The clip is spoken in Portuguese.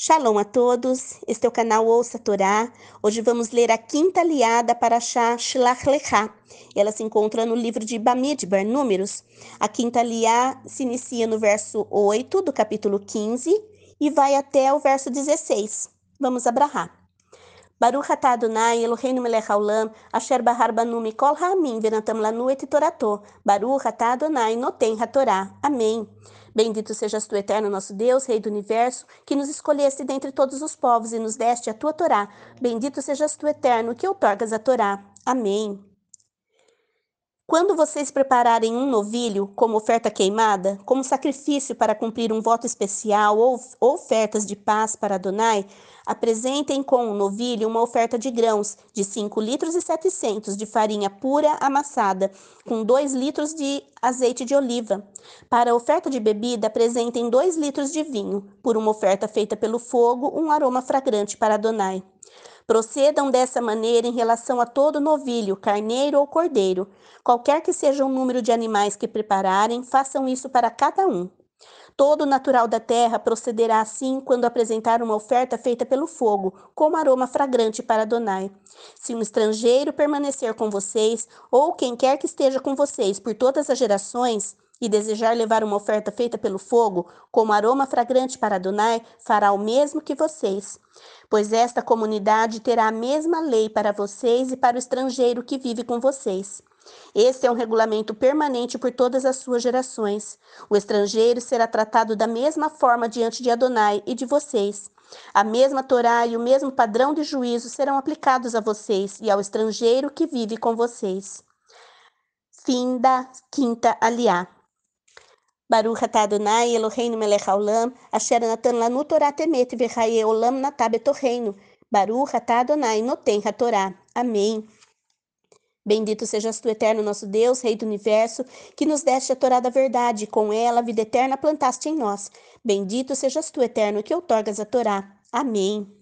Shalom a todos, este é o canal Ouça Torá. Hoje vamos ler a quinta aliada para Shah Shlach Lechá. Ela se encontra no livro de Bamidbar, Números. A quinta aliá se inicia no verso 8 do capítulo 15 e vai até o verso 16. Vamos abrahar. Baruch atah Adonai Eloheinu melech haolam, asher bahar banu mikol ha'amim venatam lanu et torato. Baruch atah Adonai noten hatorá. Amém. Bendito sejas tu, eterno nosso Deus, Rei do universo, que nos escolheste dentre todos os povos e nos deste a tua Torá. Bendito sejas tu, eterno, que outorgas a Torá. Amém. Quando vocês prepararem um novilho como oferta queimada, como sacrifício para cumprir um voto especial ou ofertas de paz para Adonai, apresentem com o novilho uma oferta de grãos de 5 litros e 700 de farinha pura amassada, com 2 litros de azeite de oliva. Para a oferta de bebida, apresentem 2 litros de vinho, por uma oferta feita pelo fogo, um aroma fragrante para Adonai. Procedam dessa maneira em relação a todo novilho, carneiro ou cordeiro. Qualquer que seja o número de animais que prepararem, façam isso para cada um. Todo natural da terra procederá assim quando apresentar uma oferta feita pelo fogo, como aroma fragrante para Adonai. Se um estrangeiro permanecer com vocês, ou quem quer que esteja com vocês por todas as gerações, e desejar levar uma oferta feita pelo fogo, como aroma fragrante para Adonai, fará o mesmo que vocês. Pois esta comunidade terá a mesma lei para vocês e para o estrangeiro que vive com vocês. Este é um regulamento permanente por todas as suas gerações. O estrangeiro será tratado da mesma forma diante de Adonai e de vocês. A mesma Torá e o mesmo padrão de juízo serão aplicados a vocês e ao estrangeiro que vive com vocês. Fim da quinta aliá. Baruch atah Adonai Eloheinu melech haolam, asher natan lanu Torah temet v'chaye olam natah betorreino. Baruch atah Adonai noten hatorá. Amém. Bendito sejas tu, eterno nosso Deus, Rei do Universo, que nos deste a Torá da verdade, e com ela a vida eterna plantaste em nós. Bendito sejas tu, eterno, que outorgas a Torá. Amém.